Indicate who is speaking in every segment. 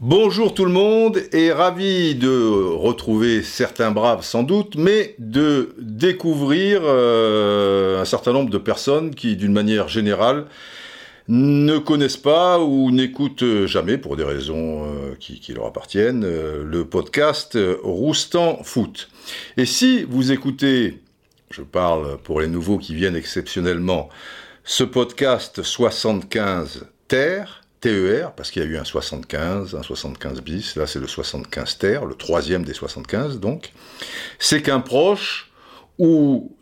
Speaker 1: Bonjour tout le monde et ravi de retrouver certains braves sans doute, mais de découvrir euh, un certain nombre de personnes qui d'une manière générale ne connaissent pas ou n'écoutent jamais, pour des raisons euh, qui, qui, leur appartiennent, euh, le podcast Roustan Foot. Et si vous écoutez, je parle pour les nouveaux qui viennent exceptionnellement, ce podcast 75 Terre, TER, parce qu'il y a eu un 75, un 75 bis, là c'est le 75 TER, le troisième des 75 donc, c'est qu'un proche, ou,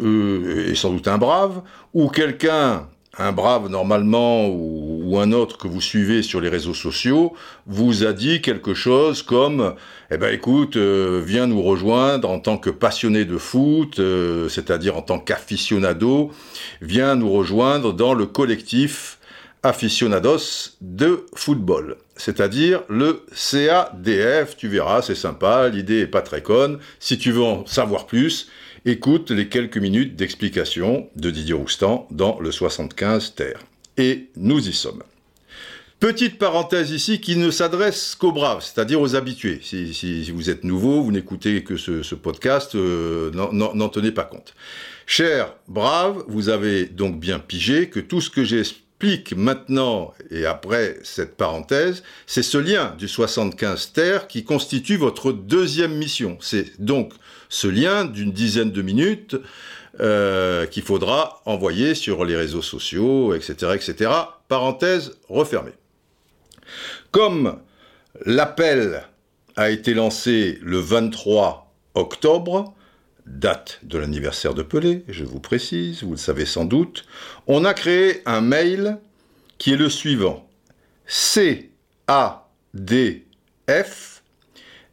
Speaker 1: euh, et sans doute un brave, ou quelqu'un, un brave normalement, ou, un autre que vous suivez sur les réseaux sociaux, vous a dit quelque chose comme, eh ben écoute, euh, viens nous rejoindre en tant que passionné de foot, euh, c'est-à-dire en tant qu'aficionado, viens nous rejoindre dans le collectif aficionados de football, c'est-à-dire le CADF. Tu verras, c'est sympa, l'idée est pas très conne. Si tu veux en savoir plus, écoute les quelques minutes d'explication de Didier Roustan dans le 75 Terre. Et nous y sommes. Petite parenthèse ici qui ne s'adresse qu'aux braves, c'est-à-dire aux habitués. Si, vous êtes nouveau, vous n'écoutez que ce, ce podcast, euh, n'en tenez pas compte. Chers braves, vous avez donc bien pigé que tout ce que j'ai explique maintenant, et après cette parenthèse, c'est ce lien du 75 terre qui constitue votre deuxième mission. C'est donc ce lien d'une dizaine de minutes euh, qu'il faudra envoyer sur les réseaux sociaux, etc., etc. Parenthèse refermée. Comme l'appel a été lancé le 23 octobre, date de l'anniversaire de Pelé, je vous précise, vous le savez sans doute, on a créé un mail qui est le suivant. C A D F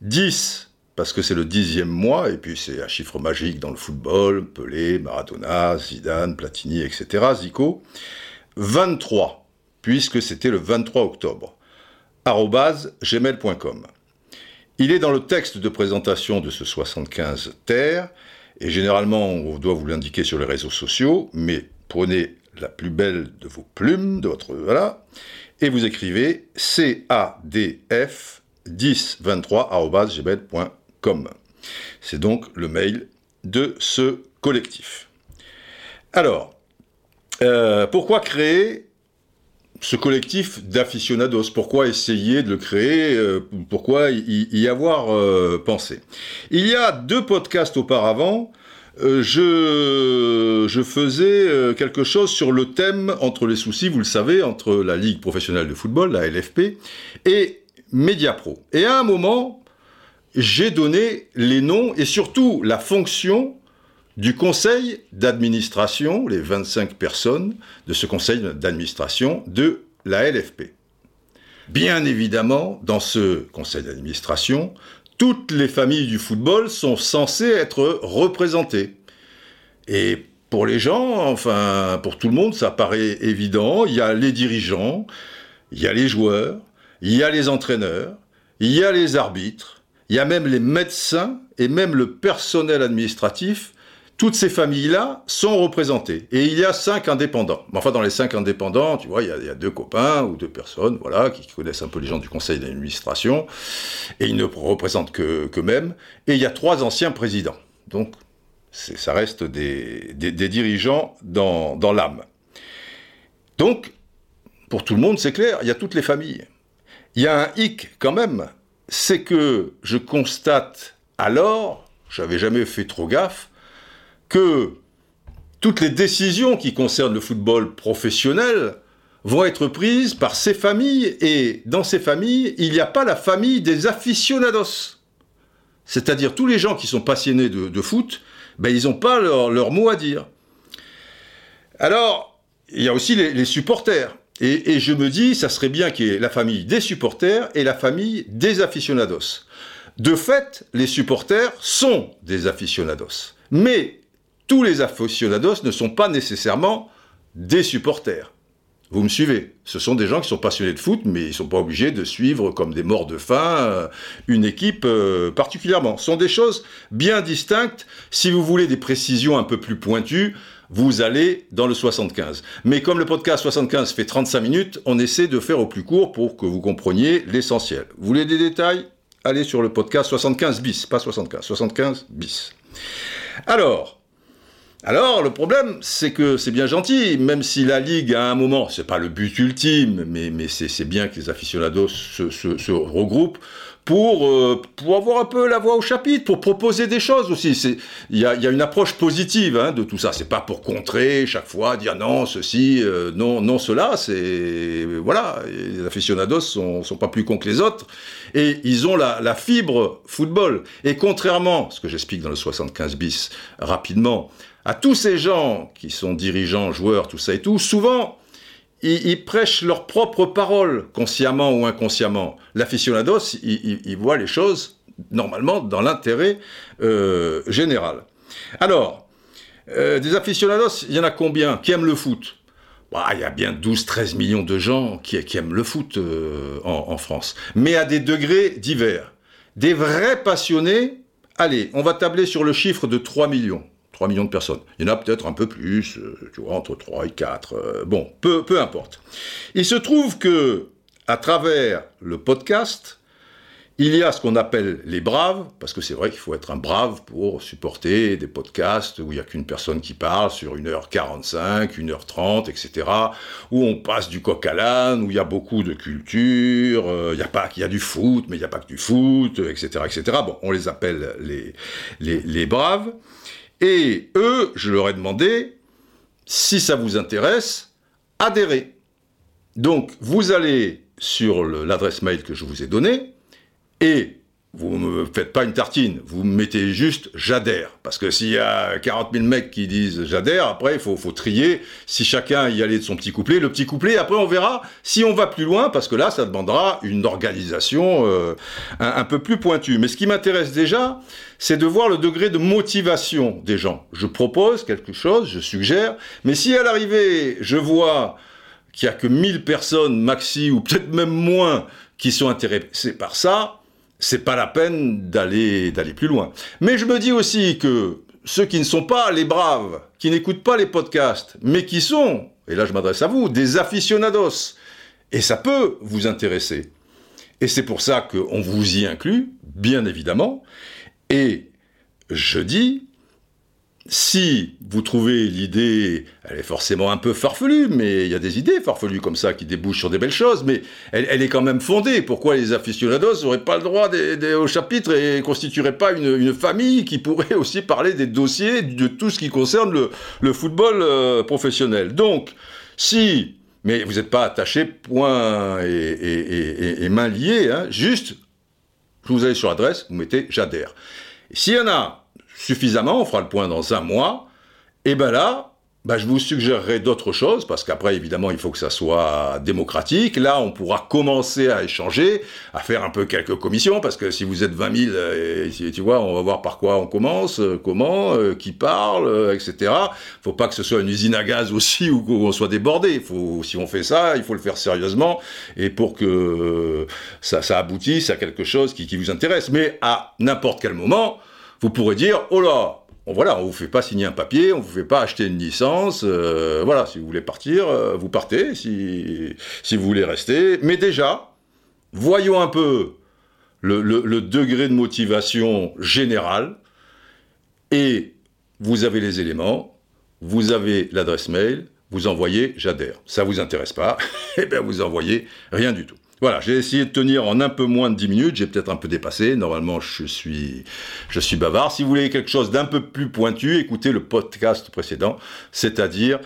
Speaker 1: 10 parce que c'est le dixième mois, et puis c'est un chiffre magique dans le football, Pelé, Maradona, Zidane, Platini, etc., Zico, 23, puisque c'était le 23 octobre, gmail.com. Il est dans le texte de présentation de ce 75 terre, et généralement on doit vous l'indiquer sur les réseaux sociaux, mais prenez la plus belle de vos plumes, de votre voilà, et vous écrivez cadf 1023@gmail.com. C'est donc le mail de ce collectif. Alors, euh, pourquoi créer ce collectif d'aficionados. Pourquoi essayer de le créer euh, Pourquoi y, avoir euh, pensé? Il y a deux podcasts auparavant, euh, je, je, faisais euh, quelque chose sur le thème entre les soucis, vous le savez, entre la Ligue professionnelle de football, la LFP, et Mediapro. Et à un moment, j'ai donné les noms et surtout la fonction du conseil d'administration, les 25 personnes de ce conseil d'administration de la LFP. Bien évidemment, dans ce conseil d'administration, toutes les familles du football sont censées être représentées. Et pour les gens, enfin, pour tout le monde, ça paraît évident. Il y a les dirigeants, il y a les joueurs, il y a les entraîneurs, il y a les arbitres, il y a même les médecins et même le personnel administratif toutes ces familles-là sont représentées. Et il y a cinq indépendants. Enfin, dans les cinq indépendants, tu vois, il y a, deux copains ou deux personnes, voilà, qui connaissent un peu les gens du conseil d'administration, et ils ne représentent que qu'eux-mêmes. Et il y a trois anciens présidents. Donc, ça reste des dirigeants dans, dans l'âme. Donc, pour tout le monde, c'est clair, il y a toutes les familles. Il y a un hic quand même, c'est que je constate alors, j'avais jamais fait trop gaffe, que toutes les décisions qui concernent le football professionnel vont être prises par ces familles, et dans ces familles, il n'y a pas la famille des aficionados. C'est-à-dire tous les gens qui sont passionnés de, foot, ben, ils n'ont pas leur, leur, mot à dire. Alors, il y a aussi les, les supporters. Et, et, je me dis, ça serait bien qu'il y ait la famille des supporters et la famille des aficionados. De fait, les supporters sont des aficionados. Mais tous les aficionados ne sont pas nécessairement des supporters. Vous me suivez Ce sont des gens qui sont passionnés de foot, mais ils ne sont pas obligés de suivre comme des morts de faim euh, une équipe euh, particulièrement. Ce sont des choses bien distinctes. Si vous voulez des précisions un peu plus pointues, vous allez dans le 75. Mais comme le podcast 75 fait 35 minutes, on essaie de faire au plus court pour que vous compreniez l'essentiel. Vous voulez des détails? Allez sur le podcast 75 bis, pas 75, 75 bis. Alors, alors, le problème, c'est que c'est bien gentil, même si la Ligue, à un moment, c'est pas le but ultime, mais, c'est bien que les aficionados se, regroupent pour, euh, pour avoir un peu la voix au chapitre, pour proposer des choses aussi. Il y a, y a, une approche positive hein, de tout ça. C'est pas pour contrer chaque fois, dire non, ceci, euh, non, non, cela. C'est voilà, les aficionados sont, sont pas plus cons que les autres et ils ont la, la fibre football. Et contrairement, ce que j'explique dans le 75 bis rapidement, à tous ces gens qui sont dirigeants, joueurs, tout ça et tout, souvent, ils, prêchent leurs propres paroles, consciemment ou inconsciemment. L'aficionados, il, il, voit les choses normalement dans l'intérêt euh, général. Alors, euh, des aficionados, il y en a combien qui aiment le foot? Bah, Il y a bien 12-13 millions de gens qui, aiment le foot euh, en, en France, mais à des degrés divers. Des vrais passionnés, allez, on va tabler sur le chiffre de 3 millions. 3 millions de personnes. Il y en a peut-être un peu plus, euh, tu vois, entre 3 et 4. Euh, bon, peu, peu importe. Il se trouve que, à travers le podcast, il y a ce qu'on appelle les braves, parce que c'est vrai qu'il faut être un brave pour supporter des podcasts où il n'y a qu'une personne qui parle sur 1h45, 1h30, etc., où on passe du coq à l'âne, où il y a beaucoup de culture, euh, il y a pas, il y a du foot, mais il n'y a pas que du foot, etc., etc. Bon, on les appelle les, les, les braves. Et eux, je leur ai demandé, si ça vous intéresse, adhérez. Donc, vous allez sur l'adresse mail que je vous ai donnée, et vous me faites pas une tartine, vous me mettez juste j'adhère. Parce que s'il y a 40 000 mecs qui disent j'adhère, après il faut, faut, trier si chacun y allait de son petit couplet. Le petit couplet, après on verra si on va plus loin, parce que là ça demandera une organisation euh, un, peu plus pointue. Mais ce qui m'intéresse déjà, c'est de voir le degré de motivation des gens. Je propose quelque chose, je suggère, mais si à l'arrivée je vois qu'il y a que 1000 personnes maxi, ou peut-être même moins, qui sont intéressées par ça, c'est pas la peine d'aller d'aller plus loin. Mais je me dis aussi que ceux qui ne sont pas les braves, qui n'écoutent pas les podcasts, mais qui sont, et là je m'adresse à vous, des aficionados, et ça peut vous intéresser. Et c'est pour ça qu'on vous y inclut, bien évidemment. Et je dis, si vous trouvez l'idée, elle est forcément un peu farfelue, mais il y a des idées farfelues comme ça qui débouchent sur des belles choses, mais elle, est quand même fondée. Pourquoi les aficionados n'auraient pas le droit au chapitre et constitueraient pas une, famille qui pourrait aussi parler des dossiers de tout ce qui concerne le, football euh, professionnel? Donc, si, mais vous n'êtes pas attaché point et, main liée, hein, juste, vous allez sur l'adresse, vous mettez j'adhère. S'il y en a suffisamment, on fera le point dans un mois, et ben là, ben je vous suggérerai d'autres choses, parce qu'après, évidemment, il faut que ça soit démocratique. Là, on pourra commencer à échanger, à faire un peu quelques commissions, parce que si vous êtes 20 000, euh, tu vois, on va voir par quoi on commence, euh, comment, euh, qui parle, etc. faut pas que ce soit une usine à gaz aussi, ou qu'on soit débordé. Faut, si on fait ça, il faut le faire sérieusement, et pour que ça, ça aboutisse à quelque chose qui, qui vous intéresse. Mais à n'importe quel moment, vous pourrez dire, oh là, on, voilà, on vous fait pas signer un papier, on vous fait pas acheter une licence, euh, voilà, si vous voulez partir, euh, vous partez, si, si vous voulez rester, mais déjà, voyons un peu le, le degré de motivation générale, et vous avez les éléments, vous avez l'adresse mail, vous envoyez j'adhère. Ça vous intéresse pas, eh bien vous envoyez rien du tout. Voilà, j'ai essayé de tenir en un peu moins de 10 minutes, j'ai peut-être un peu dépassé, normalement je suis, je suis bavard. Si vous voulez quelque chose d'un peu plus pointu, écoutez le podcast précédent, c'est-à-dire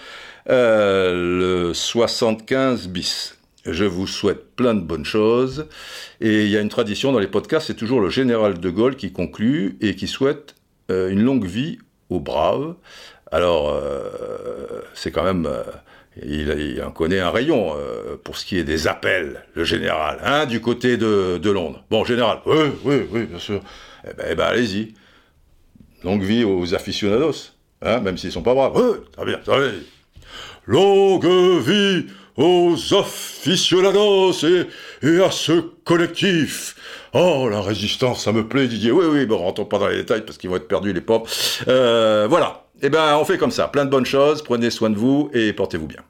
Speaker 1: euh, le 75 bis. Je vous souhaite plein de bonnes choses. Et il y a une tradition dans les podcasts, c'est toujours le général de Gaulle qui conclut et qui souhaite euh, une longue vie aux braves. Alors, euh, c'est quand même il, en connaît un rayon euh, pour ce qui est des appels, le général, hein, du côté de, de, Londres. Bon, général, oui, oui, oui, bien sûr. Eh ben, eh ben allez-y. Longue vie aux aficionados, hein, même s'ils sont pas braves. Oui, très bien, très bien. Longue vie aux aficionados et, et, à ce collectif. Oh, la résistance, ça me plaît, Didier. Oui, oui, bon, rentrons pas dans les détails parce qu'ils vont être perdus, les pauvres. Euh, voilà. Eh ben, on fait comme ça. Plein de bonnes choses. Prenez soin de vous et portez-vous bien.